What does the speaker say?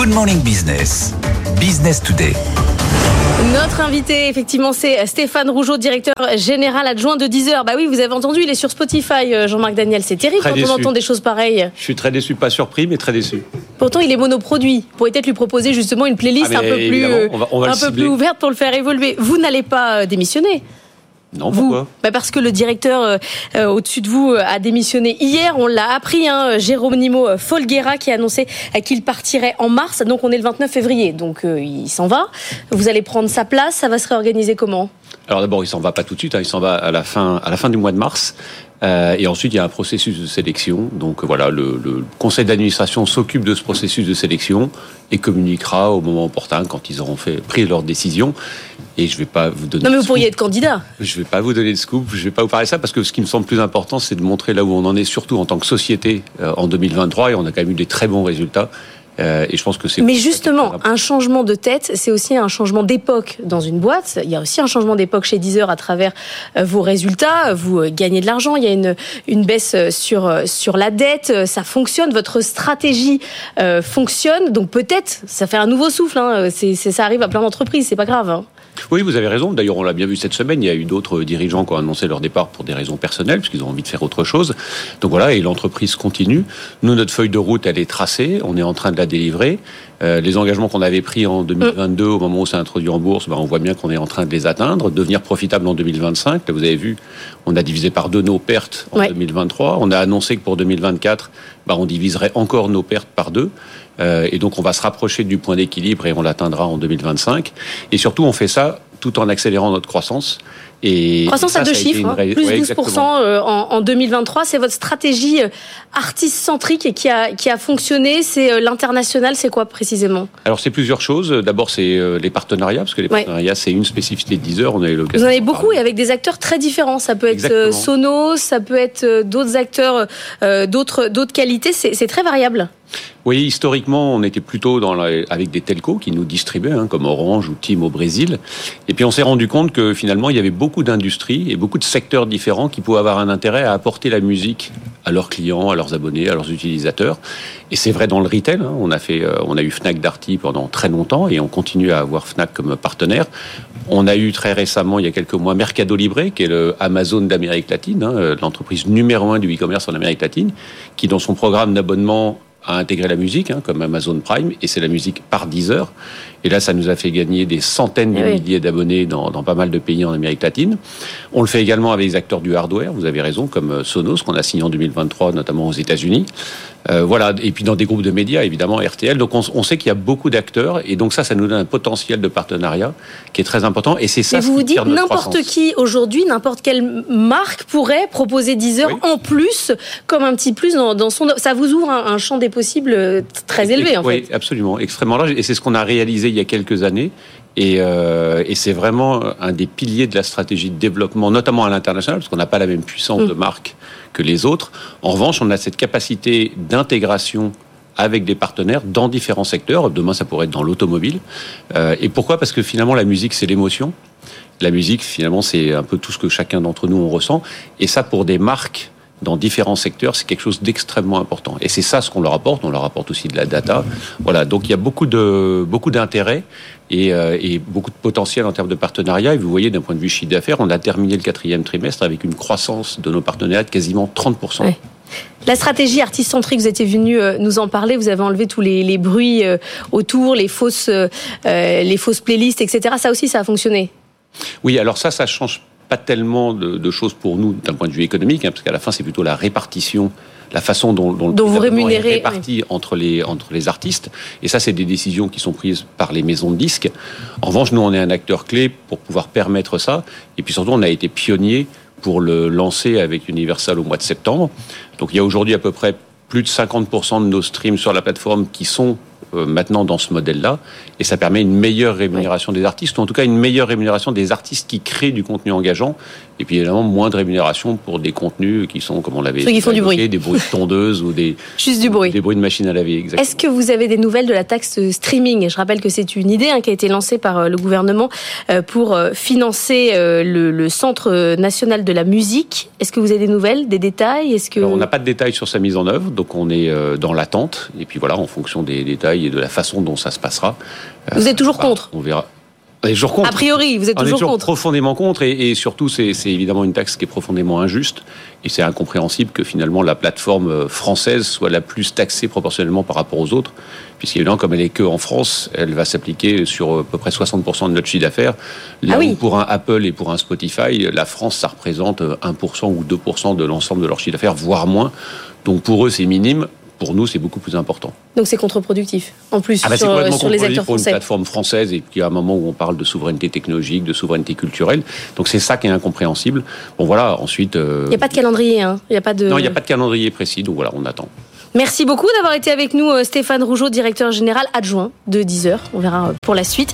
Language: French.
Good Morning Business. Business Today. Notre invité, effectivement, c'est Stéphane Rougeau, directeur général adjoint de Deezer. Bah oui, vous avez entendu, il est sur Spotify, euh, Jean-Marc Daniel. C'est terrible Très quand déçu. on entend des choses pareilles. Je suis très déçu, pas surpris, mais très déçu. Pourtant, il est monoproduit. Vous pourriez peut-être lui proposer justement une playlist Ah, un peu plus, évidemment, on va- on va un le peu cibler. plus ouverte pour le faire évoluer. Vous n'allez pas euh, démissionner. Non, Vous bah Parce que le directeur euh, euh, au-dessus de vous euh, a démissionné hier. On l'a appris, hein, Géronimo euh, Folguera qui a annoncé qu'il partirait en mars. Donc on est le 29 février. Donc euh, il s'en va. Vous allez prendre sa place. Ça va se réorganiser comment? Alors d'abord, il s'en va pas tout de suite, hein, il s'en va à la fin, à la fin du mois de mars. Euh, et ensuite, il y a un processus de sélection. Donc voilà, le, le conseil d'administration s'occupe de ce processus de sélection et communiquera au moment opportun quand ils auront fait, pris leur décision. Et je vais pas vous donner. Non mais vous pourriez être candidat. Je vais pas vous donner de scoop. Je vais pas vous parler de ça parce que ce qui me semble plus important, c'est de montrer là où on en est, surtout en tant que société euh, en 2023. Et on a quand même eu des très bons résultats. Euh, et je pense que c'est. Mais justement, un changement de tête, c'est aussi un changement d'époque dans une boîte. Il y a aussi un changement d'époque chez Deezer à travers euh, vos résultats. Vous euh, gagnez de l'argent, il y a une, une baisse euh, sur, sur la dette, ça fonctionne, votre stratégie euh, fonctionne. Donc peut-être, ça fait un nouveau souffle. Hein. C'est- ça arrive à plein d'entreprises, c'est pas grave. hein. Oui, vous avez raison. D'ailleurs, on l'a bien vu cette semaine. Il y a eu d'autres dirigeants qui ont annoncé leur départ pour des raisons personnelles, puisqu'ils ont envie de faire autre chose. Donc voilà, et l'entreprise continue. Nous, notre feuille de route, elle est tracée. On est en train de la délivrer. Euh, les engagements qu'on avait pris en 2022, au moment où c'est introduit en bourse, ben, on voit bien qu'on est en train de les atteindre, devenir profitable en 2025. Là, vous avez vu, on a divisé par deux nos pertes en Ouais. 2023. On a annoncé que pour 2024, ben, on diviserait encore nos pertes par deux. Euh, et donc, on va se rapprocher du point d'équilibre et on l'atteindra en 2025. Et surtout, on fait ça tout en accélérant notre croissance. Et Croissance à deux chiffres, hein, plus ouais, 12% exactement. euh, en, en 2023. C'est votre stratégie euh, artiste-centrique et qui a, qui a fonctionné. C'est euh, l'international, c'est quoi précisément? Alors, c'est plusieurs choses. D'abord, c'est les partenariats, parce que les Ouais. partenariats, c'est une spécificité de Deezer. On a eu l'occasion Vous en avez beaucoup parler. et avec des acteurs très différents. Ça peut être Exactement. Sonos, ça peut être d'autres acteurs euh, d'autres d'autres qualités. C'est très variable. Oui, historiquement, on était plutôt dans la- avec des telcos qui nous distribuaient, hein, comme Orange ou Tim au Brésil. Et puis on s'est rendu compte que finalement, il y avait beaucoup d'industries et beaucoup de secteurs différents qui pouvaient avoir un intérêt à apporter la musique à leurs clients, à leurs abonnés, à leurs utilisateurs. Et c'est vrai dans le retail. hein. On a fait, euh, on a eu Fnac Darty pendant très longtemps et on continue à avoir Fnac comme partenaire. On a eu très récemment, il y a quelques mois, Mercado Libre, qui est le Amazon d'Amérique latine, hein, euh, l'entreprise numéro un du e-commerce en Amérique latine, qui dans son programme d'abonnement a intégré la musique, hein, comme Amazon Prime, et c'est la musique par 10 heures. Et là, ça nous a fait gagner des centaines de oui. milliers d'abonnés dans, dans pas mal de pays en Amérique latine. On le fait également avec les acteurs du hardware, vous avez raison, comme euh, Sonos, qu'on a signé en 2023, notamment aux États-Unis. Euh, voilà, et puis dans des groupes de médias, évidemment, RTL. Donc on, on sait qu'il y a beaucoup d'acteurs, et donc ça, ça nous donne un potentiel de partenariat qui est très important. Et c'est ça Et ce vous vous dites n'importe qui aujourd'hui, n'importe quelle marque pourrait proposer 10 heures Oui. en plus, comme un petit plus dans, dans son. Ça vous ouvre un, un champ des possibles euh, très élevé en oui, fait. absolument, extrêmement large. Et c'est ce qu'on a réalisé il y a quelques années. Et, euh, et c'est vraiment un des piliers de la stratégie de développement, notamment à l'international, parce qu'on n'a pas la même puissance Mm. de marque que les autres. En revanche, on a cette capacité d'intégration avec des partenaires dans différents secteurs. Demain, ça pourrait être dans l'automobile. Euh, et pourquoi? Parce que finalement, la musique, c'est l'émotion. La musique, finalement, c'est un peu tout ce que chacun d'entre nous on ressent. Et ça, pour des marques dans différents secteurs, c'est quelque chose d'extrêmement important. Et c'est ça ce qu'on leur apporte. On leur apporte aussi de la data. Voilà. Donc il y a beaucoup de beaucoup d'intérêt et, euh, et beaucoup de potentiel en termes de partenariat. Et vous voyez, d'un point de vue chiffre d'affaires, on a terminé le quatrième trimestre avec une croissance de nos partenariats de quasiment 30%. Ouais. La stratégie artiste-centrique, vous étiez venu euh, nous en parler, vous avez enlevé tous les, les bruits euh, autour, les fausses, euh, les fausses playlists, etc. Ça aussi, ça a fonctionné? Oui, alors ça, ça change pas tellement de, de choses pour nous d'un point de vue économique, hein, parce qu'à la fin, c'est plutôt la répartition, la façon dont, dont, le vous gouvernement est rémunérez, réparti entre les entre les artistes. Et ça, c'est des décisions qui sont prises par les maisons de disques. En revanche, nous, on est un acteur clé pour pouvoir permettre ça. Et puis surtout, on a été pionnier pour le lancer avec Universal au mois de septembre. Donc, il y a aujourd'hui à peu près plus de 50% de nos streams sur la plateforme qui sont euh, maintenant dans ce modèle-là, et ça permet une meilleure rémunération des artistes, ou en tout cas une meilleure rémunération des artistes qui créent du contenu engageant, Et puis évidemment, moins de rémunération pour des contenus qui sont, comme on l'avait bruit. des bruits de tondeuse ou des, Juste du bruit. des bruits de machine à laver. Exactement. Est-ce que vous avez des nouvelles de la taxe streaming? Je rappelle que c'est une idée hein, qui a été lancée par euh, le gouvernement euh, pour financer le, le, Centre national de la musique. Est-ce que vous avez des nouvelles, des détails? Est-ce que Alors, on n'a pas de détails sur sa mise en œuvre, donc on est dans l'attente. Et puis voilà, en fonction des détails et de la façon dont ça se passera. Vous êtes toujours bah, contre On verra. Toujours contre. A priori, vous êtes on toujours, est toujours contre. profondément contre, et, et surtout, c'est évidemment une taxe qui est profondément injuste, et c'est incompréhensible que finalement la plateforme française soit la plus taxée proportionnellement par rapport aux autres, puisqu'évidemment, comme elle est que en France, elle va s'appliquer sur à peu près 60% de notre chiffre d'affaires. Là Ah oui. où pour un Apple et pour un Spotify, la France, ça représente 1% ou 2% de l'ensemble de leur chiffre d'affaires, voire moins. Donc pour eux, c'est minime. Pour nous, c'est beaucoup plus important. Donc c'est contre-productif. En plus, Ah bah sur, les acteurs pour une français. plateforme française et puis à un moment où on parle de souveraineté technologique, de souveraineté culturelle. Donc c'est ça qui est incompréhensible. Bon voilà, ensuite... euh, Il n'y a pas de calendrier, hein. Il n'y a pas de. Non, il n'y a pas de calendrier précis, donc voilà, on attend. Merci beaucoup d'avoir été avec nous, euh, Stéphane Rougeau, directeur général adjoint de 10 heures. On verra euh, pour la suite.